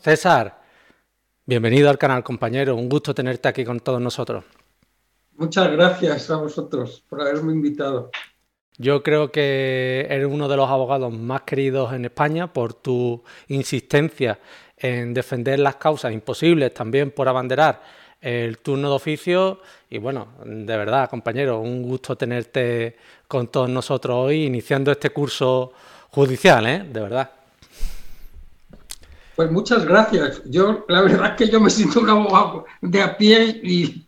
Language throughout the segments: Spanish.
César, bienvenido al canal, compañero. Un gusto tenerte aquí con todos nosotros. Muchas gracias a vosotros por haberme invitado. Yo creo que eres uno de los abogados más queridos en España por tu insistencia en defender las causas imposibles, también por abanderar el turno de oficio. Y bueno, de verdad, compañero, un gusto tenerte con todos nosotros hoy, iniciando este curso judicial, ¿eh? De verdad. Pues muchas gracias. Yo, la verdad es que yo me siento un abogado de a pie y,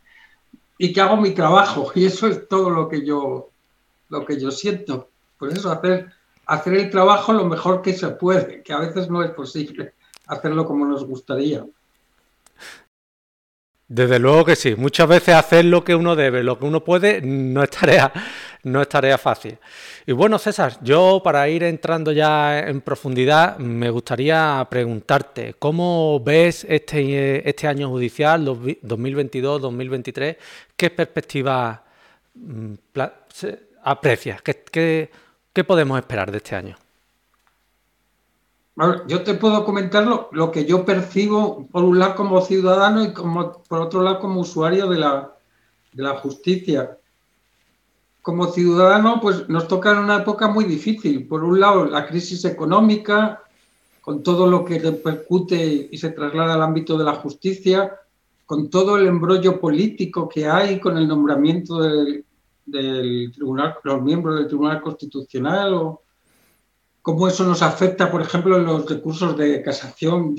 y que hago mi trabajo. Y eso es todo lo que yo lo que yo siento. Pues eso, hacer, hacer el trabajo lo mejor que se puede, que a veces no es posible hacerlo como nos gustaría. Desde luego que sí. Muchas veces hacer lo que uno debe, lo que uno puede, no es tarea, no es tarea fácil. Y bueno, César, yo para ir entrando ya en profundidad, me gustaría preguntarte, ¿cómo ves este, este año judicial 2022-2023? ¿Qué perspectiva mm, aprecias? ¿Qué, qué, podemos esperar de este año? yo te puedo comentar lo, que yo percibo, por un lado como ciudadano y como, por otro lado como usuario de la, de la justicia. Como ciudadano, pues nos toca una época muy difícil. Por un lado, la crisis económica, con todo lo que repercute y se traslada al ámbito de la justicia, con todo el embrollo político que hay, con el nombramiento del, del tribunal, los miembros del Tribunal Constitucional o cómo eso nos afecta, por ejemplo, en los recursos de casación.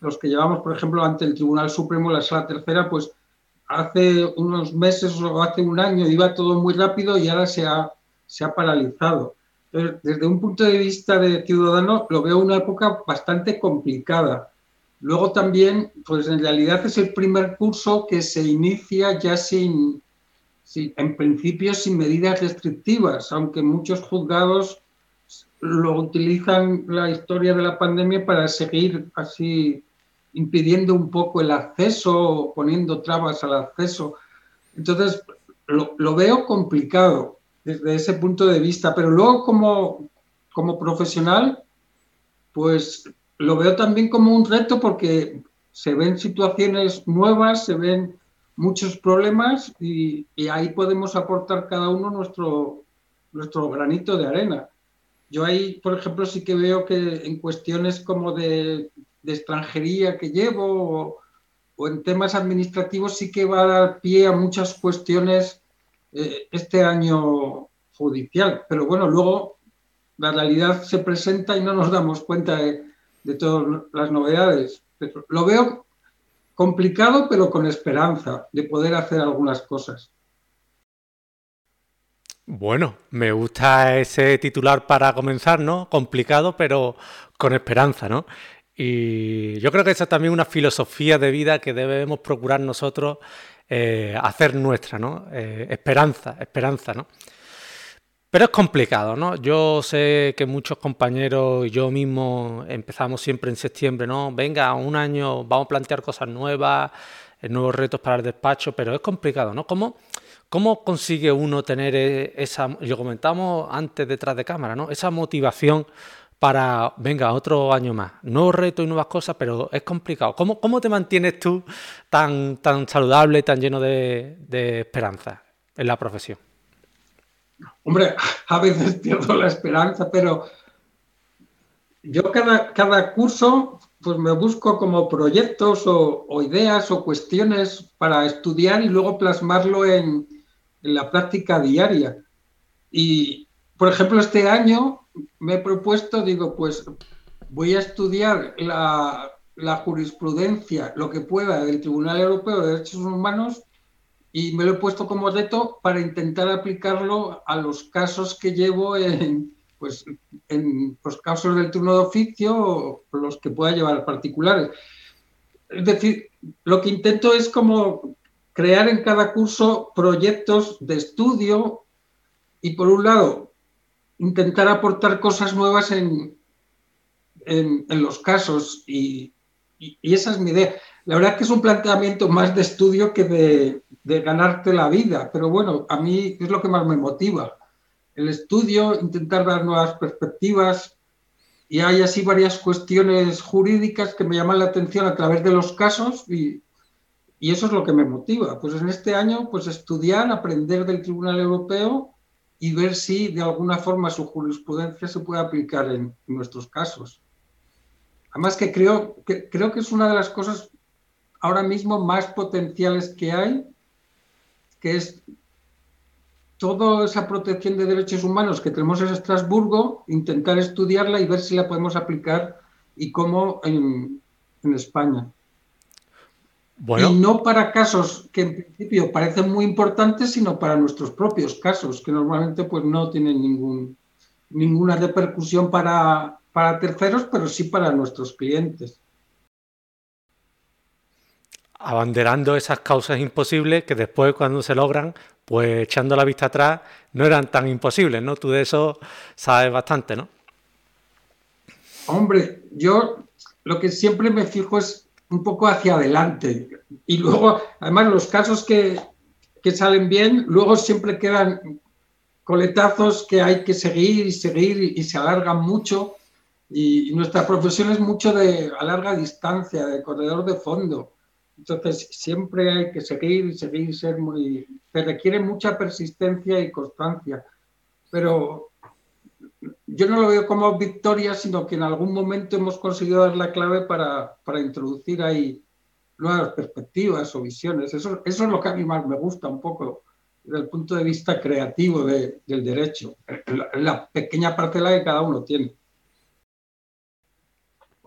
los que llevamos, por ejemplo, ante el Tribunal Supremo, la Sala Tercera, pues hace unos meses o hace un año iba todo muy rápido y ahora se ha, se ha paralizado. desde un punto de vista de ciudadano, lo veo una época bastante complicada. Luego también, pues en realidad es el primer curso que se inicia ya sin, Sí, en principio sin medidas restrictivas, aunque muchos juzgados lo utilizan la historia de la pandemia para seguir así impidiendo un poco el acceso, poniendo trabas al acceso. Entonces, lo, veo complicado desde ese punto de vista, pero luego como, como profesional, pues lo veo también como un reto porque se ven situaciones nuevas, se ven muchos problemas y, ahí podemos aportar cada uno nuestro, nuestro granito de arena. Yo ahí, por ejemplo, sí que veo que en cuestiones como de, extranjería que llevo o, en temas administrativos sí que va a dar pie a muchas cuestiones eh, este año judicial. Pero bueno, luego la realidad se presenta y no nos damos cuenta de, de todas las novedades. lo veo complicado, pero con esperanza de poder hacer algunas cosas. Bueno, me gusta ese titular para comenzar, ¿no? Complicado, pero con esperanza, ¿no? Y yo creo que esa es también una filosofía de vida que debemos procurar nosotros eh, hacer nuestra, ¿no? Eh, esperanza, esperanza, ¿no? Pero es complicado, ¿no? Yo sé que muchos compañeros y yo mismo empezamos siempre en septiembre, ¿no? Venga, un año vamos a plantear cosas nuevas, eh, nuevos retos para el despacho, pero es complicado, ¿no? ¿Cómo, cómo consigue uno tener esa, lo comentamos antes detrás de cámara, ¿no? Esa motivación para, venga, otro año más, nuevos retos y nuevas cosas, pero es complicado. ¿Cómo, cómo te mantienes tú tan, tan saludable, tan lleno de, esperanza en la profesión? Hombre, a veces pierdo la esperanza, pero yo cada, cada curso pues me busco como proyectos o, ideas o cuestiones para estudiar y luego plasmarlo en, la práctica diaria. Y, por ejemplo, este año me he propuesto, digo, pues voy a estudiar la, jurisprudencia, lo que pueda, del Tribunal Europeo de Derechos Humanos y me lo he puesto como reto para intentar aplicarlo a los casos que llevo en, pues, en los casos del turno de oficio o los que pueda llevar particulares. Es decir, lo que intento es como crear en cada curso proyectos de estudio y por un lado intentar aportar cosas nuevas en, en, los casos y, y, esa es mi idea. La verdad es que es un planteamiento más de estudio que de, de ganarte la vida, pero bueno, a mí es lo que más me motiva. El estudio, intentar dar nuevas perspectivas y hay así varias cuestiones jurídicas que me llaman la atención a través de los casos y, y eso es lo que me motiva. Pues en este año, pues estudiar, aprender del Tribunal Europeo y ver si de alguna forma su jurisprudencia se puede aplicar en, nuestros casos. Además que creo, que creo que es una de las cosas ahora mismo más potenciales que hay, que es toda esa protección de derechos humanos que tenemos en Estrasburgo, intentar estudiarla y ver si la podemos aplicar y cómo en, España. Y no para casos que en principio parecen muy importantes, sino para nuestros propios casos, que normalmente pues no tienen ningún, ninguna repercusión para, para terceros, pero sí para nuestros clientes abanderando esas causas imposibles que después cuando se logran, pues echando la vista atrás, no eran tan imposibles, ¿no? Tú de eso sabes bastante, ¿no? Hombre, yo lo que siempre me fijo es un poco hacia adelante. Y luego, además, los casos que, salen bien, luego siempre quedan coletazos que hay que seguir y seguir y, se alargan mucho. Y, nuestra profesión es mucho de a larga distancia, de corredor de fondo. Entonces, siempre hay que seguir y seguir y ser muy... Se requiere mucha persistencia y constancia, pero yo no lo veo como victoria, sino que en algún momento hemos conseguido dar la clave para, para introducir ahí nuevas perspectivas o visiones. Eso, es lo que a mí más me gusta un poco desde el punto de vista creativo de, del derecho, la pequeña parcela que cada uno tiene.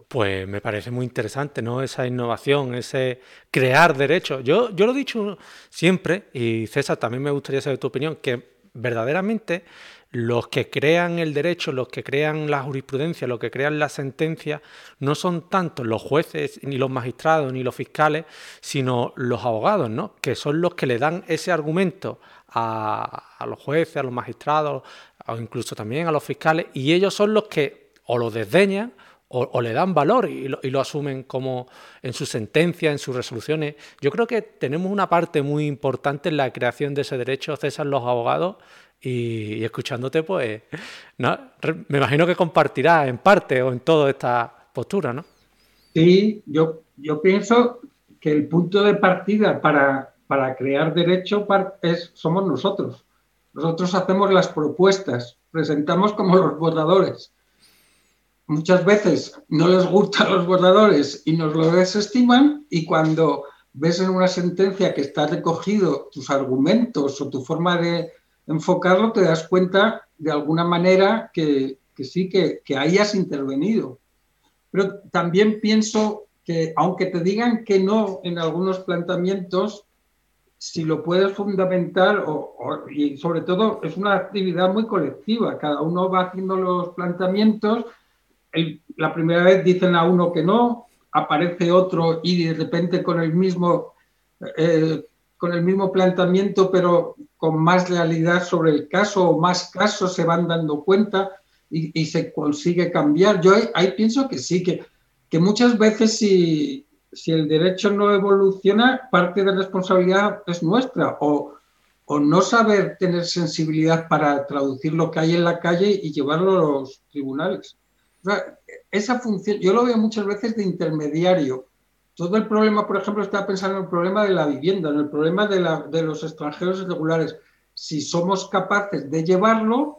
Pues me parece muy interesante, ¿no? Esa innovación, ese crear derechos. Yo, yo lo he dicho siempre, y César, también me gustaría saber tu opinión, que verdaderamente los que crean el derecho, los que crean la jurisprudencia, los que crean la sentencia, no son tanto los jueces, ni los magistrados, ni los fiscales, sino los abogados, ¿no? Que son los que le dan ese argumento a, los jueces, a los magistrados, o incluso también a los fiscales, y ellos son los que o lo desdeñan o, le dan valor y lo, asumen como en su sentencia, en sus resoluciones. Yo creo que tenemos una parte muy importante en la creación de ese derecho, César, los abogados, y, escuchándote, pues, me imagino que compartirás en parte o en toda esta postura, ¿no? Sí, yo, yo pienso que el punto de partida para, para crear derecho es, somos nosotros. Nosotros hacemos las propuestas, presentamos como los borradores muchas veces no les gustan los borradores y nos lo desestiman y cuando ves en una sentencia que está recogido tus argumentos o tu forma de enfocarlo, te das cuenta de alguna manera que, sí, que, hayas intervenido. Pero también pienso que aunque te digan que no en algunos planteamientos, si lo puedes fundamentar y sobre todo es una actividad muy colectiva, cada uno va haciendo los planteamientos la primera vez dicen a uno que no, aparece otro y de repente con el mismo, eh, con el mismo planteamiento, pero con más realidad sobre el caso o más casos se van dando cuenta y, se consigue cambiar. Yo ahí, pienso que sí, que, que muchas veces si, si el derecho no evoluciona, parte de la responsabilidad es nuestra o, o no saber tener sensibilidad para traducir lo que hay en la calle y llevarlo a los tribunales esa función, yo lo veo muchas veces de intermediario. Todo el problema, por ejemplo, estaba pensando en el problema de la vivienda, en el problema de, los extranjeros irregulares. Si somos capaces de llevarlo,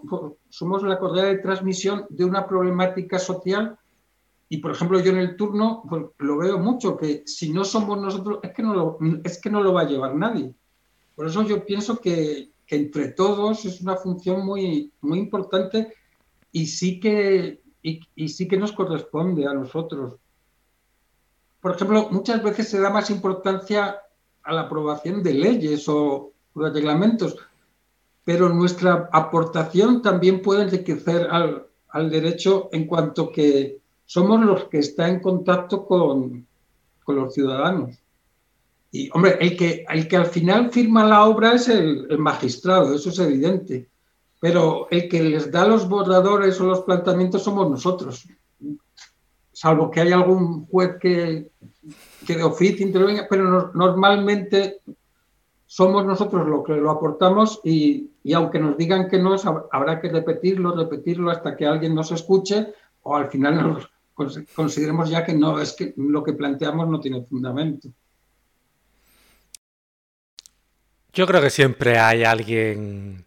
somos la correa de transmisión de una problemática social. Y, por ejemplo, yo en el turno pues, lo veo mucho, que si no somos nosotros, es que no lo, es que no lo va a llevar nadie. Por eso yo pienso que, que entre todos es una función muy, muy importante y sí que y, sí que nos corresponde a nosotros. Por ejemplo, muchas veces se da más importancia a la aprobación de leyes o reglamentos, pero nuestra aportación también puede enriquecer al, al derecho en cuanto que somos los que están en contacto con, con, los ciudadanos. Y, hombre, el que, el que al final firma la obra es el, el magistrado, eso es evidente pero el que les da los borradores o los planteamientos somos nosotros. Salvo que haya algún juez que, que de oficio intervenga, pero normalmente somos nosotros los que lo aportamos y, y, aunque nos digan que no, habrá que repetirlo, repetirlo hasta que alguien nos escuche o al final nos consideremos ya que no, es que lo que planteamos no tiene fundamento. Yo creo que siempre hay alguien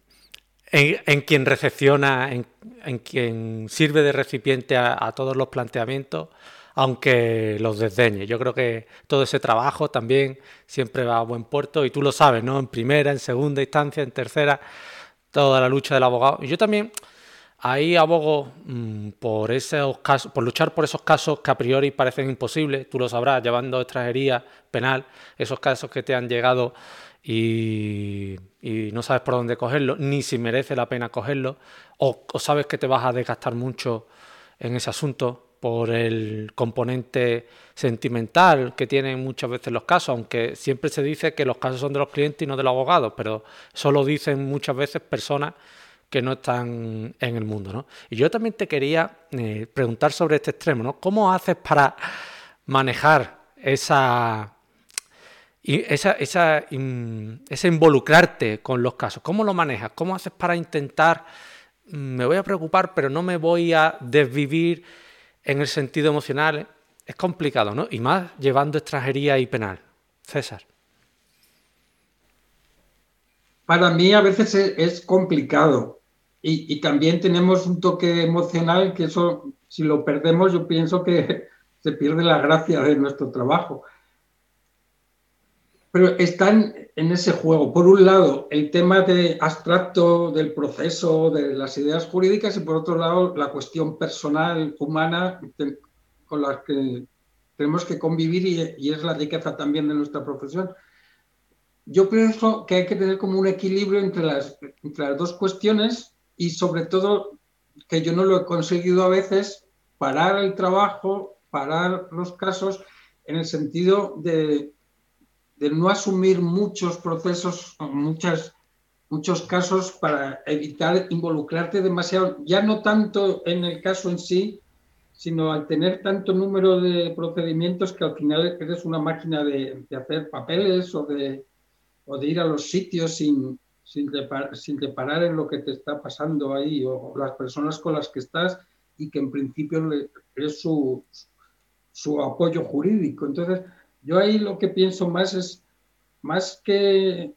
en, quien recepciona, en, quien sirve de recipiente a, todos los planteamientos, aunque los desdeñe. Yo creo que todo ese trabajo también siempre va a buen puerto y tú lo sabes, ¿no? En primera, en segunda instancia, en tercera, toda la lucha del abogado. Y yo también ahí abogo mm, por esos casos, por luchar por esos casos que a priori parecen imposibles, tú lo sabrás, llevando extranjería penal, esos casos que te han llegado y, no sabes por dónde cogerlo, ni si merece la pena cogerlo, o, sabes que te vas a desgastar mucho en ese asunto por el componente sentimental que tienen muchas veces los casos, aunque siempre se dice que los casos son de los clientes y no de los abogados, pero eso lo dicen muchas veces personas que no están en el mundo. ¿no? Y yo también te quería eh, preguntar sobre este extremo, ¿no? ¿Cómo haces para manejar esa y esa, esa, ese involucrarte con los casos, ¿cómo lo manejas? ¿Cómo haces para intentar, mm, me voy a preocupar, pero no me voy a desvivir en el sentido emocional? Es complicado, ¿no? Y más llevando extranjería y penal. César. Para mí a veces es, complicado y, y, también tenemos un toque emocional que eso, si lo perdemos, yo pienso que se pierde la gracia de nuestro trabajo pero están en ese juego. Por un lado, el tema de abstracto del proceso, de las ideas jurídicas, y por otro lado, la cuestión personal, humana, con la que tenemos que convivir y, es la riqueza también de nuestra profesión. Yo pienso que hay que tener como un equilibrio entre las, entre las dos cuestiones y sobre todo que yo no lo he conseguido a veces, parar el trabajo, parar los casos en el sentido de de no asumir muchos procesos, muchas, muchos casos para evitar involucrarte demasiado, ya no tanto en el caso en sí, sino al tener tanto número de procedimientos que al final eres una máquina de, hacer papeles o de, o de, ir a los sitios sin, sin, sin reparar en lo que te está pasando ahí o las personas con las que estás y que en principio es su, su apoyo jurídico. Entonces, yo ahí lo que pienso más es, más que,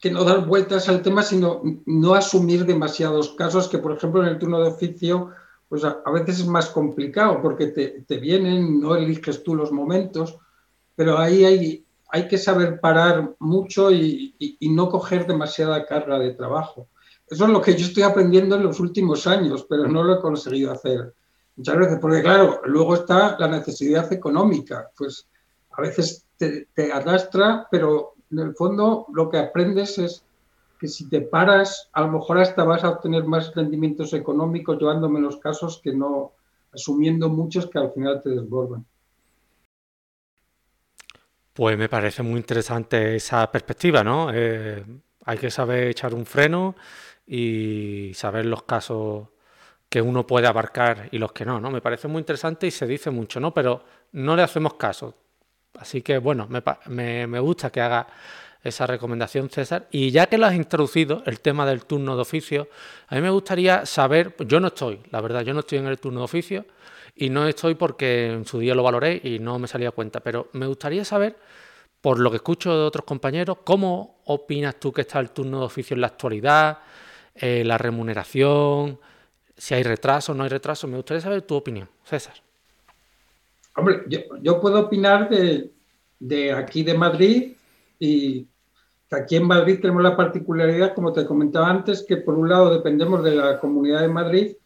que no dar vueltas al tema, sino no asumir demasiados casos que, por ejemplo, en el turno de oficio, pues a, veces es más complicado porque te, te, vienen, no eliges tú los momentos, pero ahí hay, hay que saber parar mucho y, y, no coger demasiada carga de trabajo. Eso es lo que yo estoy aprendiendo en los últimos años, pero no lo he conseguido hacer muchas veces, porque claro, luego está la necesidad económica, pues a veces te, te, arrastra, pero en el fondo lo que aprendes es que si te paras, a lo mejor hasta vas a obtener más rendimientos económicos llevando menos casos que no asumiendo muchos que al final te desbordan. Pues me parece muy interesante esa perspectiva, ¿no? Eh, hay que saber echar un freno y saber los casos que uno puede abarcar y los que no, ¿no? Me parece muy interesante y se dice mucho, ¿no? Pero no le hacemos caso. Así que, bueno, me, me, gusta que haga esa recomendación, César. Y ya que lo has introducido, el tema del turno de oficio, a mí me gustaría saber, yo no estoy, la verdad, yo no estoy en el turno de oficio y no estoy porque en su día lo valoré y no me salía cuenta, pero me gustaría saber, por lo que escucho de otros compañeros, cómo opinas tú que está el turno de oficio en la actualidad, eh, la remuneración, si hay retraso o no hay retraso. Me gustaría saber tu opinión, César. Hombre, yo, puedo opinar de, aquí de Madrid y aquí en Madrid tenemos la particularidad, como te comentaba antes, que por un lado dependemos de la Comunidad de Madrid,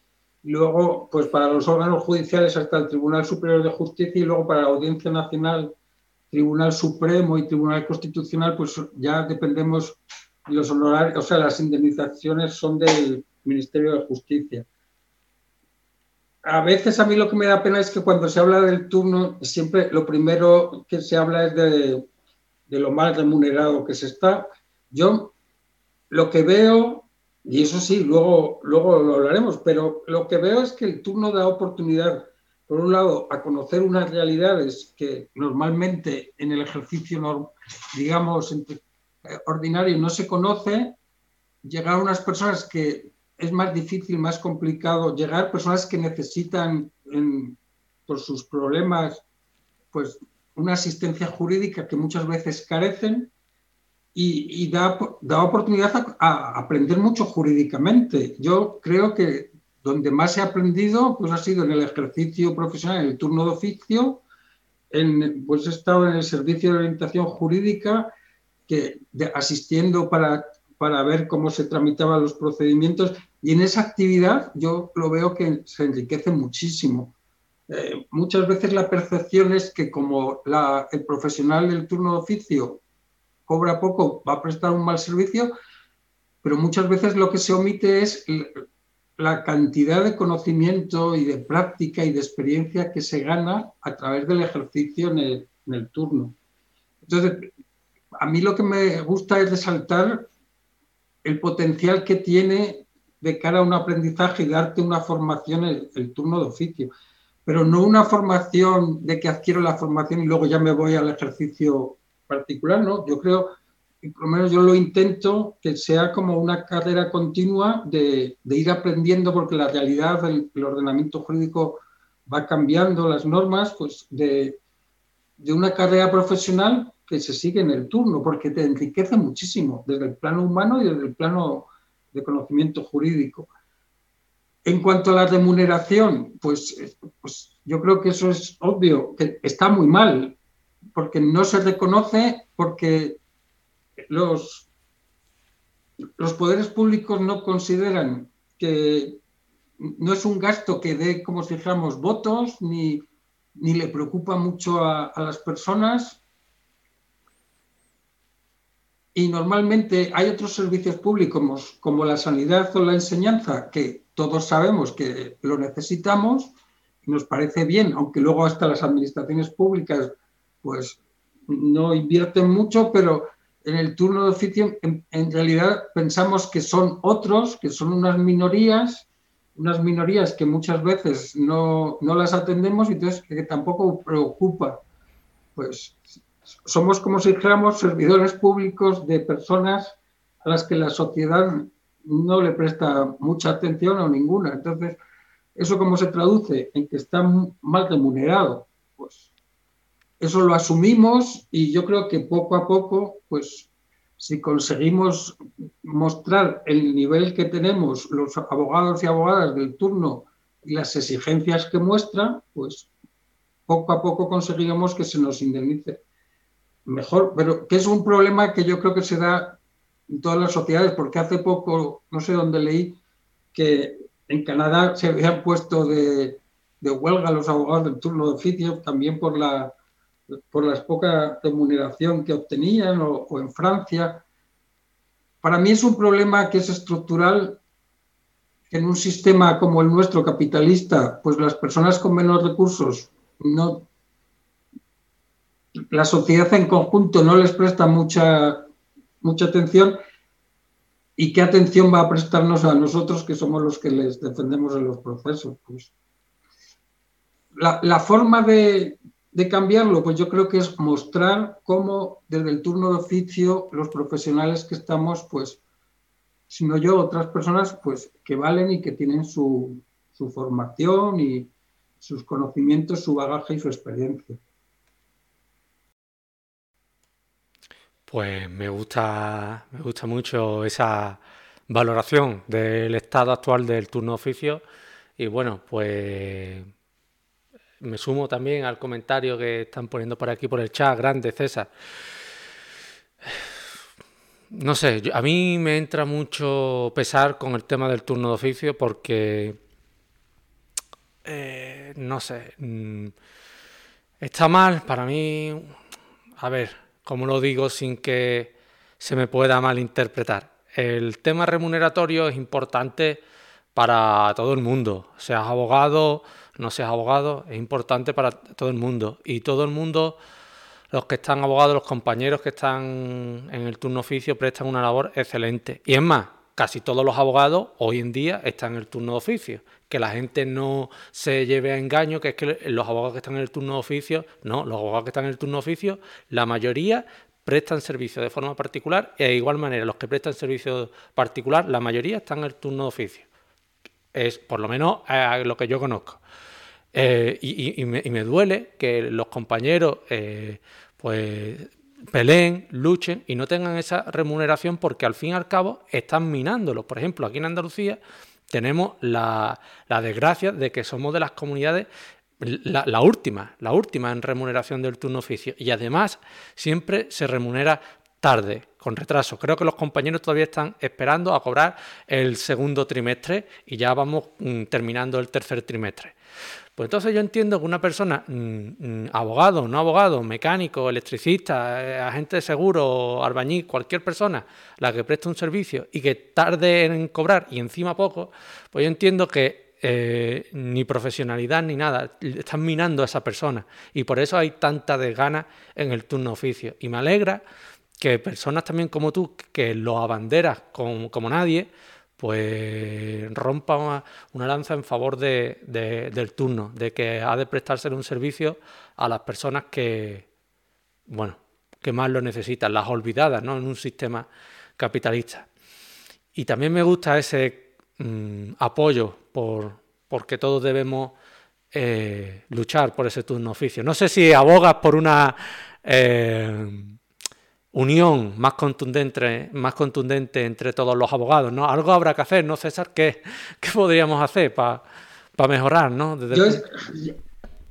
luego, pues para los órganos judiciales hasta el Tribunal Superior de Justicia y luego para la Audiencia Nacional, Tribunal Supremo y Tribunal Constitucional, pues ya dependemos los honorarios, o sea, las indemnizaciones son del Ministerio de Justicia a veces a mí lo que me da pena es que cuando se habla del turno, siempre lo primero que se habla es de, lo mal remunerado que se está. Yo lo que veo, y eso sí, luego, luego lo hablaremos, pero lo que veo es que el turno da oportunidad, por un lado, a conocer unas realidades que normalmente en el ejercicio, digamos, ordinario no se conoce, llegar a unas personas que es más difícil, más complicado llegar, personas que necesitan por sus problemas, pues una asistencia jurídica que muchas veces carecen y, da, da, oportunidad a, aprender mucho jurídicamente. Yo creo que donde más ha aprendido pues ha sido en el ejercicio profesional, en el turno de oficio, en, pues he estado en el servicio de orientación jurídica, que, asistiendo para, para ver cómo se tramitaban los procedimientos y en esa actividad yo lo veo que se enriquece muchísimo. Eh, muchas veces la percepción es que como el profesional del turno de oficio cobra poco, va a prestar un mal servicio, pero muchas veces lo que se omite es la cantidad de conocimiento y de práctica y de experiencia que se gana a través del ejercicio en el, turno. Entonces, a mí lo que me gusta es resaltar el potencial que tiene de cara a un aprendizaje y darte una formación el, turno de oficio, pero no una formación de que adquiero la formación y luego ya me voy al ejercicio particular, ¿no? Yo creo, y por lo menos yo lo intento, que sea como una carrera continua de, ir aprendiendo, porque la realidad, el, ordenamiento jurídico va cambiando, las normas, pues de una carrera profesional que se sigue en el turno, porque te enriquece muchísimo, desde el plano humano y desde el plano de conocimiento jurídico. En cuanto a la remuneración, pues, pues yo creo que eso es obvio, que está muy mal porque no se reconoce, porque los, los poderes públicos no consideran que no es un gasto que dé, como si dijéramos, votos, ni, ni le preocupa mucho a, las personas. Y normalmente hay otros servicios públicos como la sanidad o la enseñanza que todos sabemos que lo necesitamos y nos parece bien, aunque luego hasta las administraciones públicas pues no invierten mucho, pero en el turno de oficio en, realidad pensamos que son otros, que son unas minorías, unas minorías que muchas veces no, las atendemos y entonces que tampoco preocupa. Pues somos como si dijéramos servidores públicos de personas a las que la sociedad no le presta mucha atención o ninguna. Entonces, ¿eso cómo se traduce? En que está mal remunerado. Pues eso lo asumimos y yo creo que poco a poco, pues si conseguimos mostrar el nivel que tenemos los abogados y abogadas del turno y las exigencias que muestran, pues poco a poco conseguiremos que se nos indemnice mejor, pero que es un problema que yo creo que se da en todas las sociedades, porque hace poco, no sé dónde leí, que en Canadá se habían puesto de, huelga los abogados del turno de oficio, también por la por la poca remuneración que obtenían o, en Francia. Para mí es un problema que es estructural en un sistema como el nuestro capitalista, pues las personas con menos recursos no la sociedad en conjunto no les presta mucha mucha atención y qué atención va a prestarnos a nosotros que somos los que les defendemos en los procesos. Pues la, la forma de, de cambiarlo? Pues yo creo que es mostrar cómo desde el turno de oficio los profesionales que estamos, pues, si no yo, otras personas, pues, que valen y que tienen su, formación y sus conocimientos, su bagaje y su experiencia. Pues me gusta, me gusta mucho esa valoración del estado actual del turno oficio y bueno, pues me sumo también al comentario que están poniendo por aquí por el chat, grande César. No sé, a mí me entra mucho pesar con el tema del turno de oficio porque, eh, no sé, mm, está mal para mí, a ver, como lo digo sin que se me pueda malinterpretar. El tema remuneratorio es importante para todo el mundo, seas abogado, no seas abogado, es importante para todo el mundo. Y todo el mundo, los que están abogados, los compañeros que están en el turno oficio, prestan una labor excelente. Y es más, casi todos los abogados hoy en día están en el turno de oficio. Que la gente no se lleve a engaño, que es que los abogados que están en el turno de oficio, no, los abogados que están en el turno de oficio, la mayoría prestan servicio de forma particular y de igual manera los que prestan servicio particular, la mayoría están en el turno de oficio. Es por lo menos lo que yo conozco. y, me, duele que los compañeros pues peleen, luchen y no tengan esa remuneración porque al fin y al cabo están minándolo. Por ejemplo, aquí en Andalucía tenemos la, desgracia de que somos de las comunidades la, última, la última en remuneración del turno oficio. Y además siempre se remunera tarde, con retraso. Creo que los compañeros todavía están esperando a cobrar el segundo trimestre y ya vamos mm, terminando el tercer trimestre. Pues entonces yo entiendo que una persona, mm, mm, abogado, no abogado, mecánico, electricista, eh, agente de seguro, albañil, cualquier persona, la que preste un servicio y que tarde en cobrar y encima poco, pues yo entiendo que eh, ni profesionalidad ni nada, están minando a esa persona y por eso hay tanta desgana en el turno oficio. Y me alegra que personas también como tú, que lo abanderas como nadie, pues rompa una, lanza en favor del turno, de que ha de prestarse un servicio a las personas que, bueno, que más lo necesitan, las olvidadas, ¿no? En un sistema capitalista. Y también me gusta ese mm, apoyo por porque todos debemos eh, luchar por ese turno oficio. No sé si abogas por una eh, unión más contundente, más contundente entre todos los abogados, ¿no? Algo habrá que hacer, ¿no, César? ¿Qué, qué podríamos hacer para mejorar, ¿no?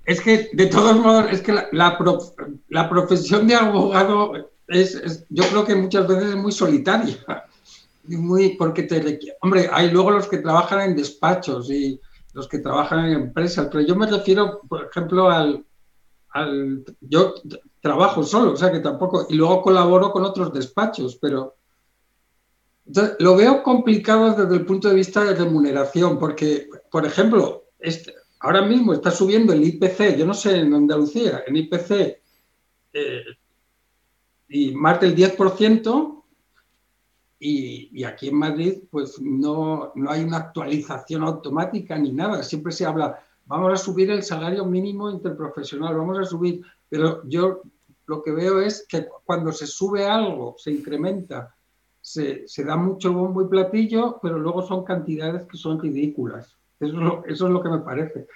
es, que, de todos modos, es que la, la, profesión de abogado es, yo creo que muchas veces es muy solitaria. Muy, porque te, hombre, hay luego los que trabajan en despachos y los que trabajan en empresas, pero yo me refiero, por ejemplo, al, al yo trabajo solo, o sea que tampoco, y luego colaboro con otros despachos, pero lo veo complicado desde el punto de vista de remuneración, porque, por ejemplo, este, ahora mismo está subiendo el IPC, yo no sé en Andalucía, en IPC, eh, y más del 10%, y, y, aquí en Madrid, pues no, no hay una actualización automática ni nada, siempre se habla, vamos a subir el salario mínimo interprofesional, vamos a subir, pero yo lo que veo es que cuando se sube algo, se incrementa, se, da mucho bombo y platillo, pero luego son cantidades que son ridículas. Eso es lo, que me parece.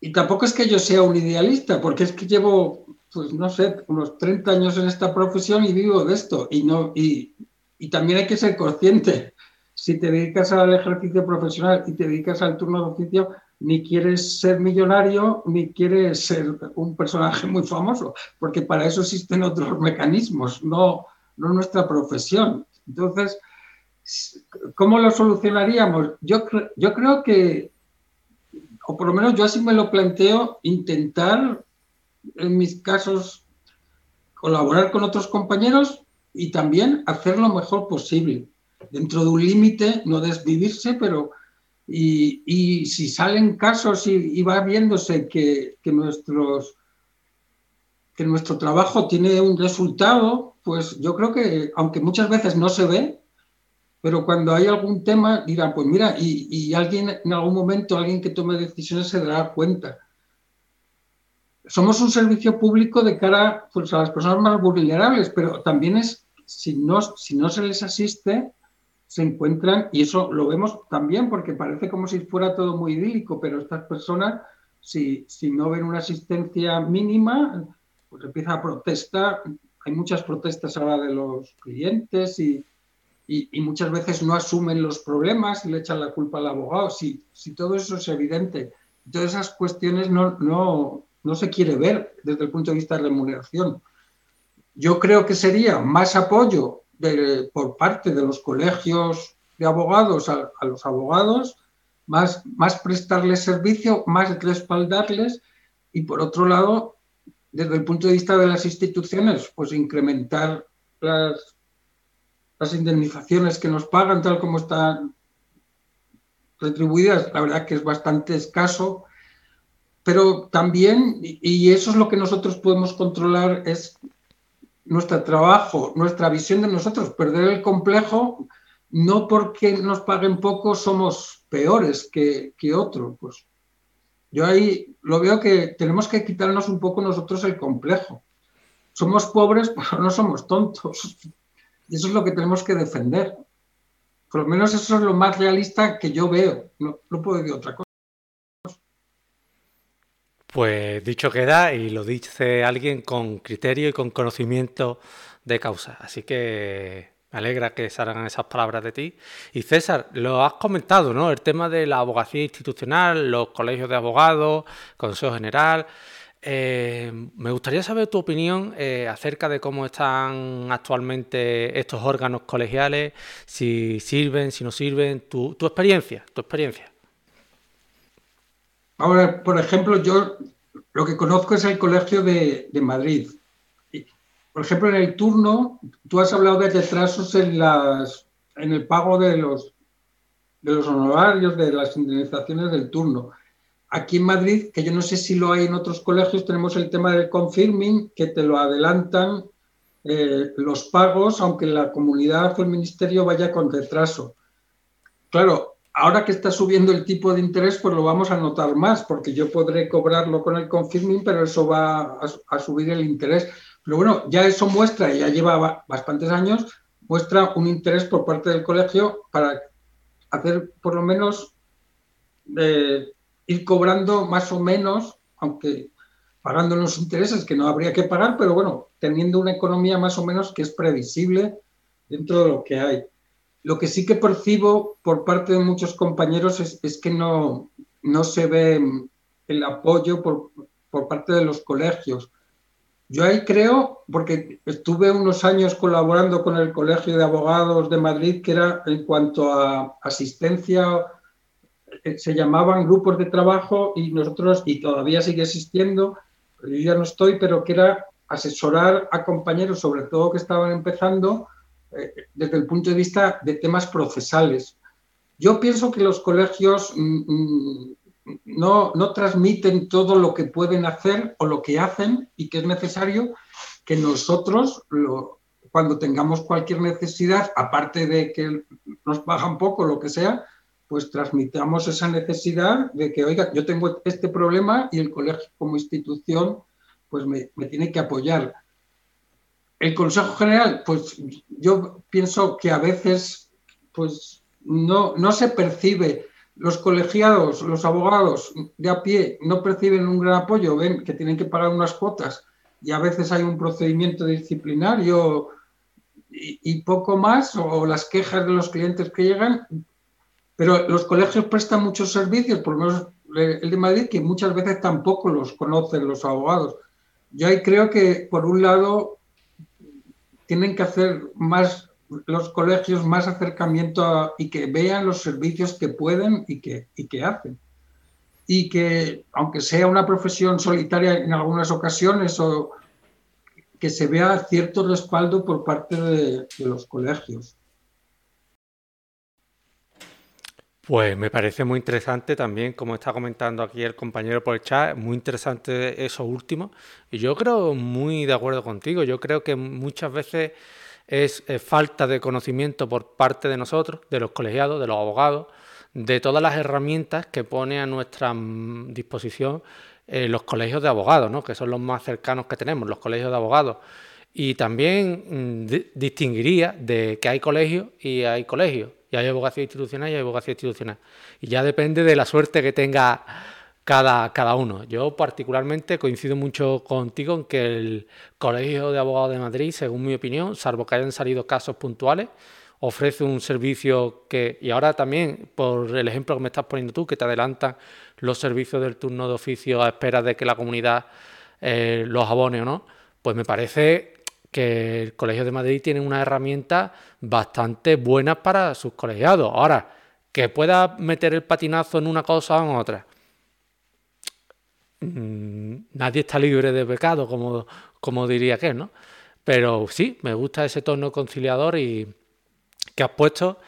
Y tampoco es que yo sea un idealista, porque es que llevo, pues no sé, unos 30 años en esta profesión y vivo de esto. Y, no, y, y también hay que ser consciente. Si te dedicas al ejercicio profesional y te dedicas al turno de oficio, ni quieres ser millonario, ni quieres ser un personaje muy famoso, porque para eso existen otros mecanismos, no, no nuestra profesión. Entonces, ¿cómo lo solucionaríamos? Yo, yo creo que, o por lo menos yo así me lo planteo, intentar, en mis casos, colaborar con otros compañeros y también hacer lo mejor posible, dentro de un límite, no desvivirse, pero y, si salen casos y, va viéndose que, que nuestro trabajo tiene un resultado, pues yo creo que, aunque muchas veces no se ve, pero cuando hay algún tema dirán, pues mira, y, alguien en algún momento, alguien que tome decisiones se dará cuenta. Somos un servicio público de cara pues, a las personas más vulnerables, pero también es, si si no se les asiste, se encuentran, y eso lo vemos también porque parece como si fuera todo muy idílico, pero estas personas, si, si no ven una asistencia mínima, pues empieza a protestar. Hay muchas protestas ahora de los clientes y, y, muchas veces no asumen los problemas y le echan la culpa al abogado. Si, si todo eso es evidente, todas esas cuestiones no, no, no se quiere ver desde el punto de vista de remuneración. Yo creo que sería más apoyo por parte de los colegios de abogados a, los abogados, más, más prestarles servicio, más respaldarles y por otro lado, desde el punto de vista de las instituciones, pues incrementar las, las indemnizaciones que nos pagan tal como están retribuidas, la verdad que es bastante escaso, pero también, y eso es lo que nosotros podemos controlar, es nuestro trabajo, nuestra visión de nosotros, perder el complejo, no porque nos paguen poco somos peores que, que otros. Pues yo ahí lo veo que tenemos que quitarnos un poco nosotros el complejo. Somos pobres, pero no somos tontos. Y eso es lo que tenemos que defender. Por lo menos eso es lo más realista que yo veo. No, no puedo decir otra cosa. Pues dicho queda y lo dice alguien con criterio y con conocimiento de causa. Así que me alegra que salgan esas palabras de ti. Y César, lo has comentado, ¿no? El tema de la abogacía institucional, los colegios de abogados, Consejo General. Eh, me gustaría saber tu opinión eh, acerca de cómo están actualmente estos órganos colegiales, si sirven, si no sirven, tu, tu experiencia, tu experiencia. Ahora, por ejemplo, yo lo que conozco es el Colegio de, Madrid. Por ejemplo, en el turno, tú has hablado de retrasos en, las, en el pago de los, de los honorarios, de las indemnizaciones del turno. Aquí en Madrid, que yo no sé si lo hay en otros colegios, tenemos el tema del confirming, que te lo adelantan eh, los pagos, aunque la comunidad o el ministerio vaya con retraso. Claro, ahora que está subiendo el tipo de interés, pues lo vamos a notar más, porque yo podré cobrarlo con el confirming, pero eso va a, subir el interés. Pero bueno, ya eso muestra, ya lleva bastantes años, muestra un interés por parte del colegio para hacer por lo menos eh, ir cobrando más o menos, aunque pagando los intereses que no habría que pagar, pero bueno, teniendo una economía más o menos que es previsible dentro de lo que hay. Lo que sí que percibo por parte de muchos compañeros es, que no, no, se ve el apoyo por, por, parte de los colegios. Yo ahí creo, porque estuve unos años colaborando con el Colegio de Abogados de Madrid, que era en cuanto a asistencia, eh, se llamaban grupos de trabajo y nosotros, y todavía sigue existiendo, yo ya no estoy, pero que era asesorar a compañeros, sobre todo que estaban empezando, desde el punto de vista de temas procesales. Yo pienso que los colegios mm, mm, no, no, transmiten todo lo que pueden hacer o lo que hacen y que es necesario que nosotros, cuando tengamos cualquier necesidad, aparte de que nos bajan poco, lo que sea, pues transmitamos esa necesidad de que, oiga, yo tengo este problema y el colegio como institución pues me, me tiene que apoyar. El Consejo General, pues yo pienso que a veces pues no, no se percibe, los colegiados, los abogados de a pie no perciben un gran apoyo, ven que tienen que pagar unas cuotas y a veces hay un procedimiento disciplinario y, poco más, o las quejas de los clientes que llegan, pero los colegios prestan muchos servicios, por lo menos el de Madrid, que muchas veces tampoco los conocen los abogados. Yo ahí creo que, por un lado, tienen que hacer más los colegios más acercamiento y que vean los servicios que pueden y que, y que hacen. Y que, aunque sea una profesión solitaria en algunas ocasiones, o que se vea cierto respaldo por parte de los colegios. Pues me parece muy interesante también, como está comentando aquí el compañero por el chat, muy interesante eso último. Y yo creo muy de acuerdo contigo. Yo creo que muchas veces es, falta de conocimiento por parte de nosotros, de los colegiados, de los abogados, de todas las herramientas que pone a nuestra mm, disposición eh, los colegios de abogados, ¿no? que son los más cercanos que tenemos, los colegios de abogados. Y también mm, distinguiría de que hay colegios y hay colegios y hay abogacía institucional y hay abogacía institucional. Y ya depende de la suerte que tenga cada, cada uno. Yo particularmente coincido mucho contigo en que el Colegio de Abogados de Madrid, según mi opinión, salvo que hayan salido casos puntuales, ofrece un servicio que, y ahora también por el ejemplo que me estás poniendo tú, que te adelantan los servicios del turno de oficio a espera de que la comunidad eh, los abone o no, pues me parece que el Colegio de Madrid tiene una herramienta bastante buena para sus colegiados. Ahora, que pueda meter el patinazo en una cosa o en otra. Mm, nadie está libre de pecado, como, como diría que, ¿no? Pero sí, me gusta ese tono conciliador y que has puesto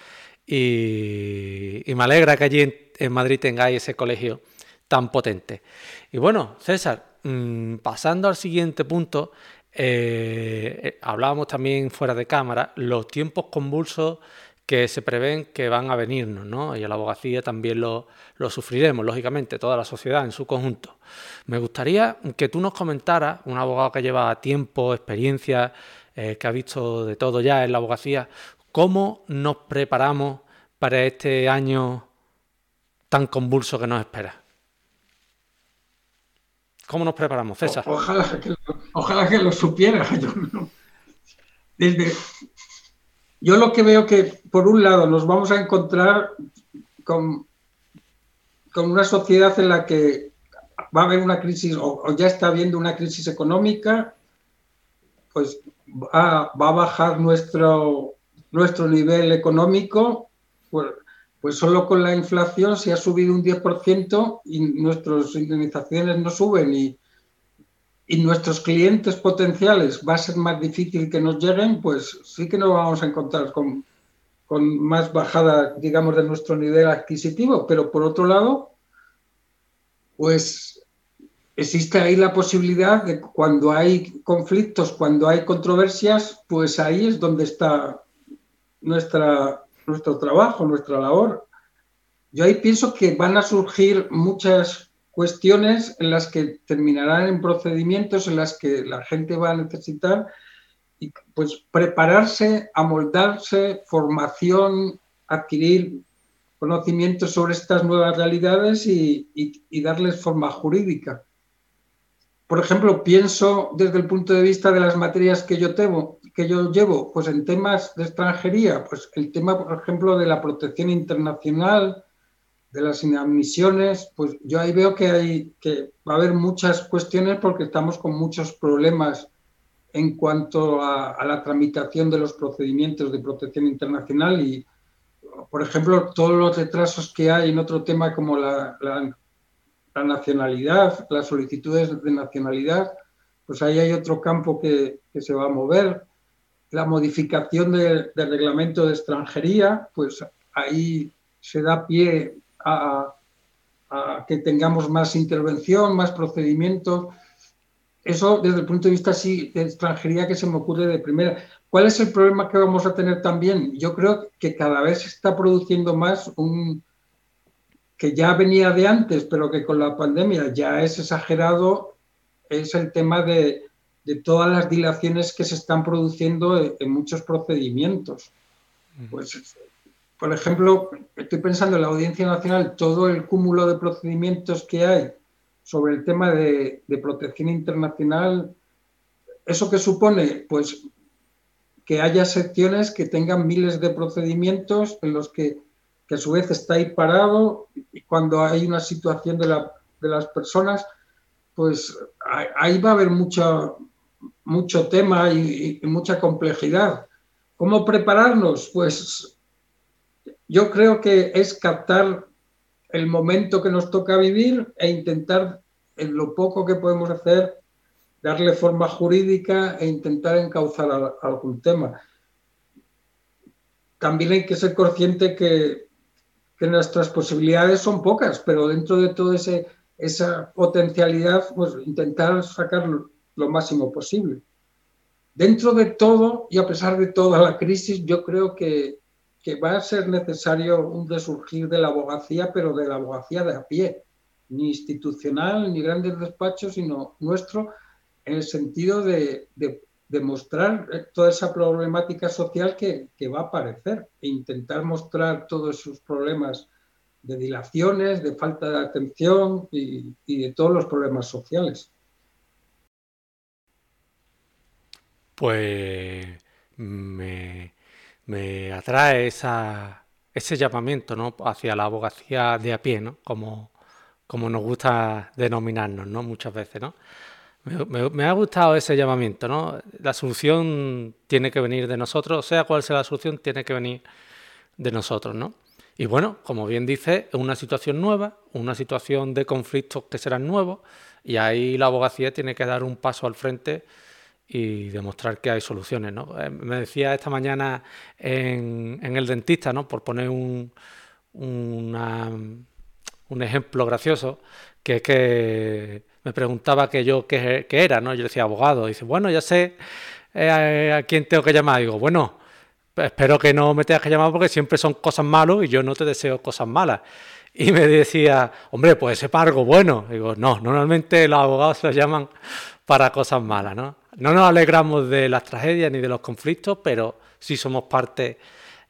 y, me alegra que allí en, Madrid tengáis ese colegio tan potente. Y bueno, César, mm, pasando al siguiente punto, eh, eh, hablábamos también fuera de cámara, los tiempos convulsos que se prevén que van a venirnos, ¿no? Y a la abogacía también lo, sufriremos, lógicamente, toda la sociedad en su conjunto. Me gustaría que tú nos comentaras, un abogado que lleva tiempo, experiencia, eh, que ha visto de todo ya en la abogacía, cómo nos preparamos para este año tan convulso que nos espera? ¿Cómo nos preparamos, César? ojalá, que, lo supiera. Desde, yo lo que veo que, por un lado, nos vamos a encontrar con, con una sociedad en la que va a haber una crisis, o, ya está habiendo una crisis económica, pues va, a bajar nuestro, nuestro nivel económico, pues, solo con la inflación se ha subido un 10% y nuestras indemnizaciones no suben y, y nuestros clientes potenciales va a ser más difícil que nos lleguen, pues sí que nos vamos a encontrar con, con más bajada, digamos, de nuestro nivel adquisitivo. Pero por otro lado, pues existe ahí la posibilidad de cuando hay conflictos, cuando hay controversias, pues ahí es donde está nuestra, nuestro trabajo, nuestra labor. Yo ahí pienso que van a surgir muchas cuestiones en las que terminarán en procedimientos en las que la gente va a necesitar y pues prepararse, amoldarse, formación, adquirir conocimientos sobre estas nuevas realidades y, y, darles forma jurídica. Por ejemplo, pienso desde el punto de vista de las materias que yo, tengo, que yo llevo, pues en temas de extranjería, pues el tema, por ejemplo, de la protección internacional, de las inadmisiones, pues yo ahí veo que, hay, que va a haber muchas cuestiones porque estamos con muchos problemas en cuanto a, la tramitación de los procedimientos de protección internacional y, por ejemplo, todos los retrasos que hay en otro tema como la, la, nacionalidad, las solicitudes de nacionalidad, pues ahí hay otro campo que, que se va a mover. La modificación del reglamento de extranjería, pues ahí se da pie a, que tengamos más intervención, más procedimientos. Eso desde el punto de vista sí, de extranjería que se me ocurre de primera. ¿Cuál es el problema que vamos a tener también? Yo creo que cada vez se está produciendo más un que ya venía de antes, pero que con la pandemia ya es exagerado, es el tema de, de todas las dilaciones que se están produciendo en, muchos procedimientos. Pues por ejemplo, estoy pensando en la Audiencia Nacional, todo el cúmulo de procedimientos que hay sobre el tema de, protección internacional, ¿eso qué supone? Pues que haya secciones que tengan miles de procedimientos en los que, a su vez está ahí parado y cuando hay una situación de, las personas, pues ahí va a haber mucho, mucho tema y mucha complejidad. ¿Cómo prepararnos? Pues yo creo que es captar el momento que nos toca vivir e intentar, en lo poco que podemos hacer, darle forma jurídica e intentar encauzar algún tema. También hay que ser consciente que, nuestras posibilidades son pocas, pero dentro de toda esa potencialidad, pues intentar sacar lo máximo posible. Dentro de todo y a pesar de toda la crisis, yo creo que que va a ser necesario un resurgir de la abogacía, pero de la abogacía de a pie, ni institucional, ni grandes despachos, sino nuestro, en el sentido de, eh, toda esa problemática social que, va a aparecer e intentar mostrar todos esos problemas de dilaciones, de falta de atención y, y de todos los problemas sociales. Pues me, me atrae esa, ese llamamiento ¿no? hacia la abogacía de a pie, ¿no? como, como nos gusta denominarnos ¿no? muchas veces. ¿no? Me, ha gustado ese llamamiento. ¿no? La solución tiene que venir de nosotros, sea cual sea la solución, tiene que venir de nosotros. ¿no? Y bueno, como bien dice, es una situación nueva, una situación de conflictos que serán nuevos, y ahí la abogacía tiene que dar un paso al frente y demostrar que hay soluciones. ¿no? Eh, me decía esta mañana en, el dentista, ¿no? por poner un, un ejemplo gracioso, que es que me preguntaba que yo qué, era, ¿no? yo decía abogado, dice, bueno, ya sé eh, a quién tengo que llamar. digo, bueno, espero que no me tengas que llamar porque siempre son cosas malas y yo no te deseo cosas malas. Y me decía, hombre, pues sepa algo bueno. Digo, no, normalmente los abogados se llaman para cosas malas, ¿no? No nos alegramos de las tragedias ni de los conflictos, pero sí somos parte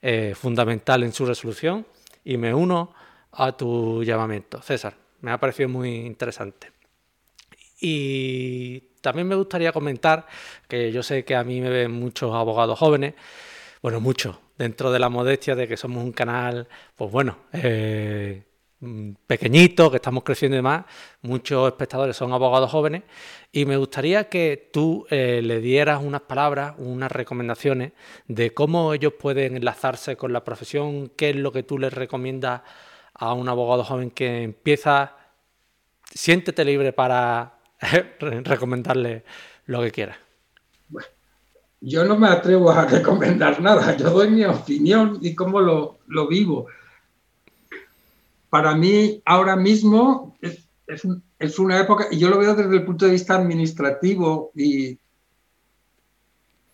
eh, fundamental en su resolución y me uno a tu llamamiento. César, me ha parecido muy interesante. Y también me gustaría comentar que yo sé que a mí me ven muchos abogados jóvenes, bueno, muchos, dentro de la modestia de que somos un canal, pues bueno, eh, pequeñito, que estamos creciendo y demás, muchos espectadores son abogados jóvenes. Y me gustaría que tú eh, le dieras unas palabras, unas recomendaciones de cómo ellos pueden enlazarse con la profesión, qué es lo que tú les recomiendas a un abogado joven que empieza, siéntete libre para recomendarle lo que quiera. yo no me atrevo a recomendar nada, yo doy mi opinión y cómo lo, vivo. Para mí, ahora mismo, es, una época, y yo lo veo desde el punto de vista administrativo y,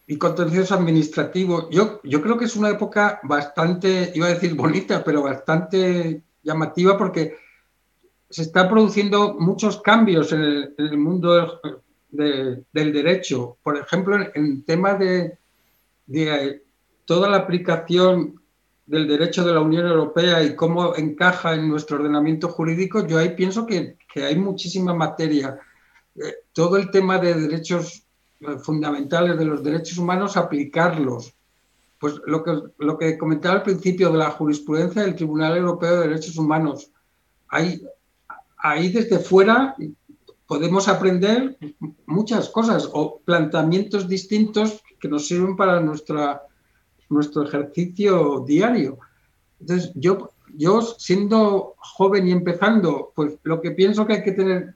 y contencioso administrativo. Yo, yo creo que es una época bastante, iba a decir bonita, pero bastante llamativa porque se están produciendo muchos cambios en el, mundo del derecho. Por ejemplo, en, el tema de, toda la aplicación del derecho de la Unión Europea y cómo encaja en nuestro ordenamiento jurídico, yo ahí pienso que, hay muchísima materia. Eh, todo el tema de derechos eh, fundamentales de los derechos humanos, aplicarlos. Pues lo que, lo que comentaba al principio de la jurisprudencia del Tribunal Europeo de Derechos Humanos, hay, ahí desde fuera podemos aprender muchas cosas o planteamientos distintos que nos sirven para nuestra, nuestro ejercicio diario. Entonces, yo, yo siendo joven y empezando, pues lo que pienso que hay que tener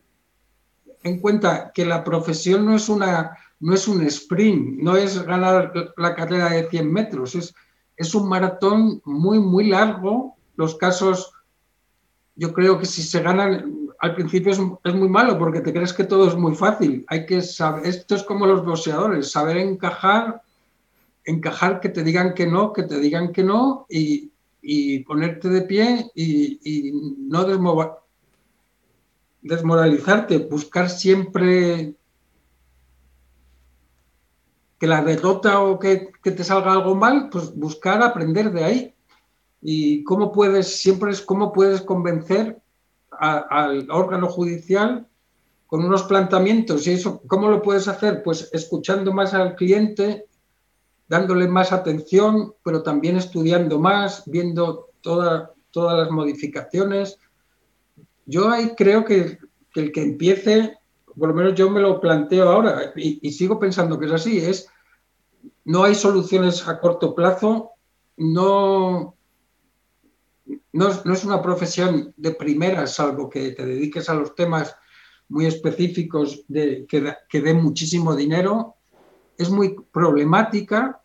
en cuenta que la profesión no es, una, no es un sprint, no es ganar la carrera de 100 metros, es, es un maratón muy, muy largo. Los casos yo creo que si se ganan, al principio es, muy malo porque te crees que todo es muy fácil. Hay que saber, esto es como los boxeadores, saber encajar, encajar que te digan que no, que te digan que no y, ponerte de pie y, no desmoralizarte, buscar siempre que la derrota o que, que te salga algo mal, pues buscar aprender de ahí y cómo puedes, siempre es cómo puedes convencer al órgano judicial con unos planteamientos. ¿Y eso cómo lo puedes hacer? Pues escuchando más al cliente, dándole más atención, pero también estudiando más, viendo todas las modificaciones. Yo ahí creo que, el que empiece, por lo menos yo me lo planteo ahora y, y sigo pensando que es así, es no hay soluciones a corto plazo, no, no, es una profesión de primera, salvo que te dediques a los temas muy específicos de, que, que den muchísimo dinero. Es muy problemática,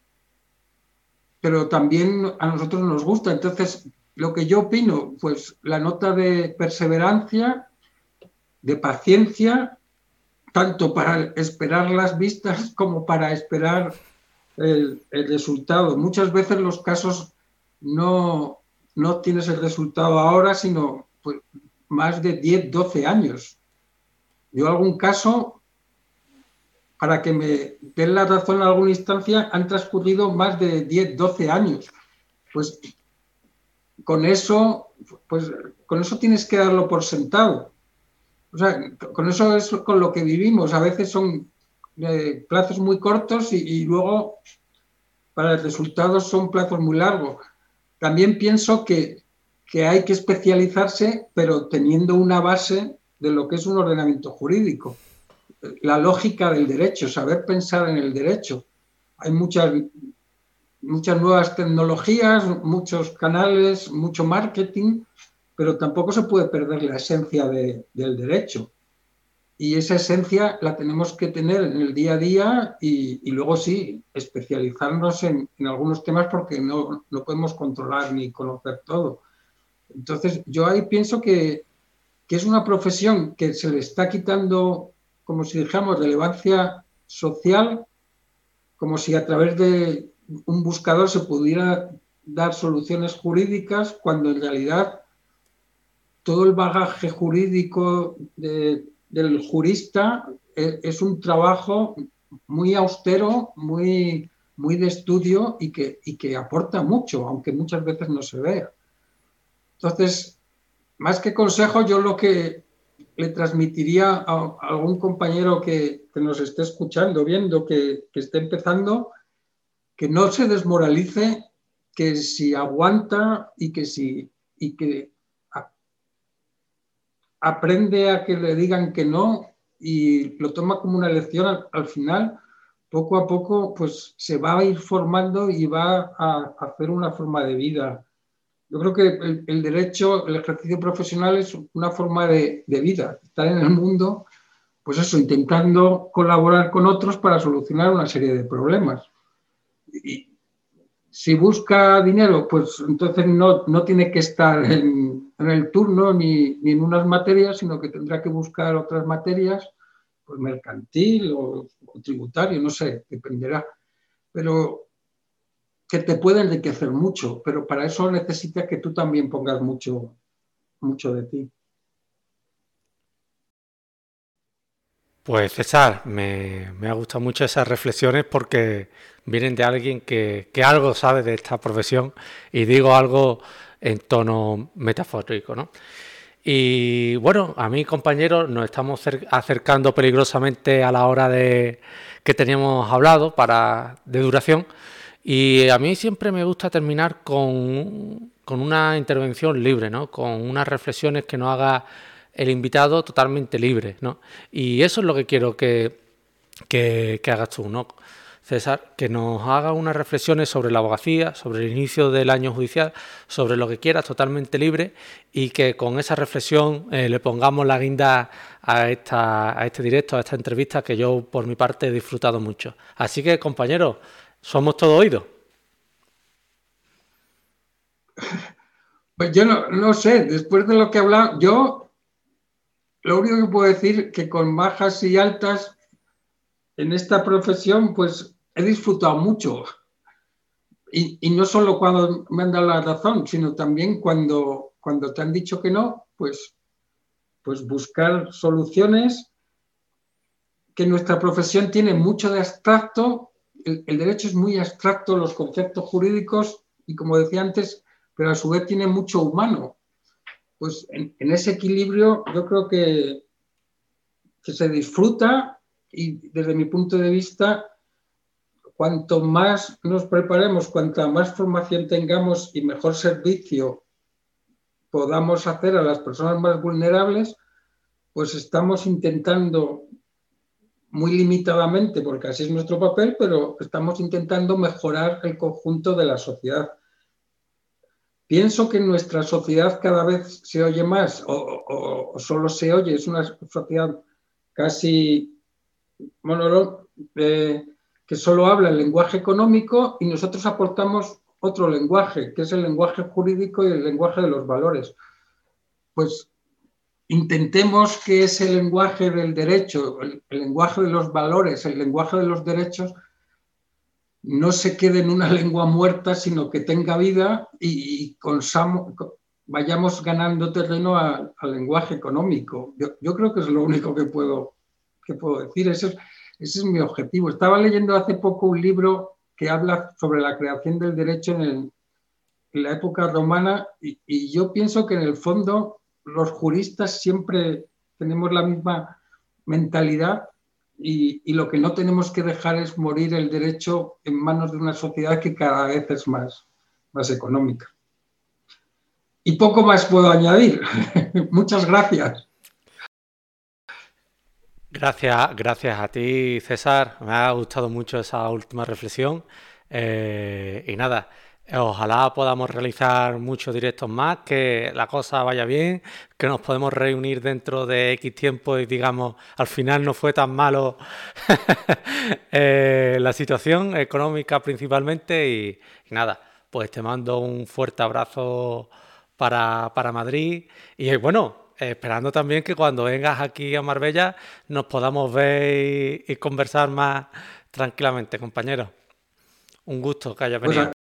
pero también a nosotros nos gusta. Entonces, lo que yo opino, pues la nota de perseverancia, de paciencia, tanto para esperar las vistas como para esperar el, el resultado. Muchas veces los casos no, no tienes el resultado ahora, sino pues, más de 10, 12 años. Yo algún caso, para que me den la razón en alguna instancia, han transcurrido más de 10, 12 años. Pues con eso, pues con eso tienes que darlo por sentado. O sea, con eso es con lo que vivimos. A veces son eh, plazos muy cortos y, y luego para el resultado son plazos muy largos. También pienso que, hay que especializarse, pero teniendo una base de lo que es un ordenamiento jurídico. La lógica del derecho, saber pensar en el derecho. Hay muchas, muchas nuevas tecnologías, muchos canales, mucho marketing, pero tampoco se puede perder la esencia del derecho y esa esencia la tenemos que tener en el día a día y, luego sí, especializarnos en, algunos temas porque no, podemos controlar ni conocer todo. Entonces, yo ahí pienso que, es una profesión que se le está quitando, como si dijéramos, relevancia social, como si a través de un buscador se pudiera dar soluciones jurídicas, cuando en realidad todo el bagaje jurídico de del jurista e, es un trabajo muy austero, muy muy de estudio y que, y que aporta mucho, aunque muchas veces no se vea. Entonces, más que consejo, yo lo que le transmitiría a, algún compañero que, nos esté escuchando, viendo, que, que esté empezando, que no se desmoralice, que si aguanta y que si y que aprende a que le digan que no y lo toma como una lección al, final, poco a poco pues se va a ir formando y va a, hacer una forma de vida. Yo creo que el, derecho, el ejercicio profesional es una forma de, vida, estar en el mundo, pues eso, intentando colaborar con otros para solucionar una serie de problemas. Si busca dinero, pues entonces no, no tiene que estar en, en el turno ni, ni, en unas materias, sino que tendrá que buscar otras materias, pues mercantil o, tributario, no sé, dependerá. Pero que te puede enriquecer mucho, pero para eso necesita que tú también pongas mucho, mucho de ti. Pues César, me, me ha gustado mucho esas reflexiones porque vienen de alguien que, algo sabe de esta profesión y digo algo en tono metafórico. ¿no? Y bueno, a mí compañeros nos estamos acercando peligrosamente a la hora de que teníamos hablado para de duración y a mí siempre me gusta terminar con, con una intervención libre, ¿no? con unas reflexiones que nos haga el invitado totalmente libre. ¿no? Y eso es lo que quiero que, que, hagas tú. ¿no? César, que nos haga unas reflexiones sobre la abogacía, sobre el inicio del año judicial, sobre lo que quieras, totalmente libre, y que con esa reflexión eh, le pongamos la guinda a, esta, a este directo, a esta entrevista, que yo por mi parte he disfrutado mucho. Así que, compañeros, somos todo oídos. Pues yo no, no sé, después de lo que he hablado, yo lo único que puedo decir que con bajas y altas en esta profesión, pues he disfrutado mucho. Y, no solo cuando me han dado la razón, sino también cuando, cuando te han dicho que no, pues, pues buscar soluciones que nuestra profesión tiene mucho de abstracto, el, derecho es muy abstracto, los conceptos jurídicos, y como decía antes, pero a su vez tiene mucho humano. Pues en, ese equilibrio yo creo que, que se disfruta y desde mi punto de vista cuanto más nos preparemos, cuanta más formación tengamos y mejor servicio podamos hacer a las personas más vulnerables, pues estamos intentando muy limitadamente, porque así es nuestro papel, pero estamos intentando mejorar el conjunto de la sociedad. Pienso que nuestra sociedad cada vez se oye más o, o solo se oye, es una sociedad casi monólogo, eh, que solo habla el lenguaje económico y nosotros aportamos otro lenguaje, que es el lenguaje jurídico y el lenguaje de los valores. Pues intentemos que ese lenguaje del derecho, el, lenguaje de los valores, el lenguaje de los derechos, no se quede en una lengua muerta, sino que tenga vida y, vayamos ganando terreno al lenguaje económico. Yo, creo que es lo único que puedo, que puedo decir. Ese es mi objetivo. Estaba leyendo hace poco un libro que habla sobre la creación del derecho en, la época romana y, yo pienso que en el fondo los juristas siempre tenemos la misma mentalidad y, lo que no tenemos que dejar es morir el derecho en manos de una sociedad que cada vez es más, más económica. Y poco más puedo añadir. Muchas gracias. Gracias, gracias a ti, César. Me ha gustado mucho esa última reflexión. Eh, y nada, ojalá podamos realizar muchos directos más, que la cosa vaya bien, que nos podemos reunir dentro de X tiempo y digamos, al final no fue tan malo eh, la situación económica principalmente. Y, y, nada, pues te mando un fuerte abrazo para, para Madrid. Y bueno, esperando también que cuando vengas aquí a Marbella nos podamos ver y, conversar más tranquilamente, compañeros. Un gusto que hayas pues venido.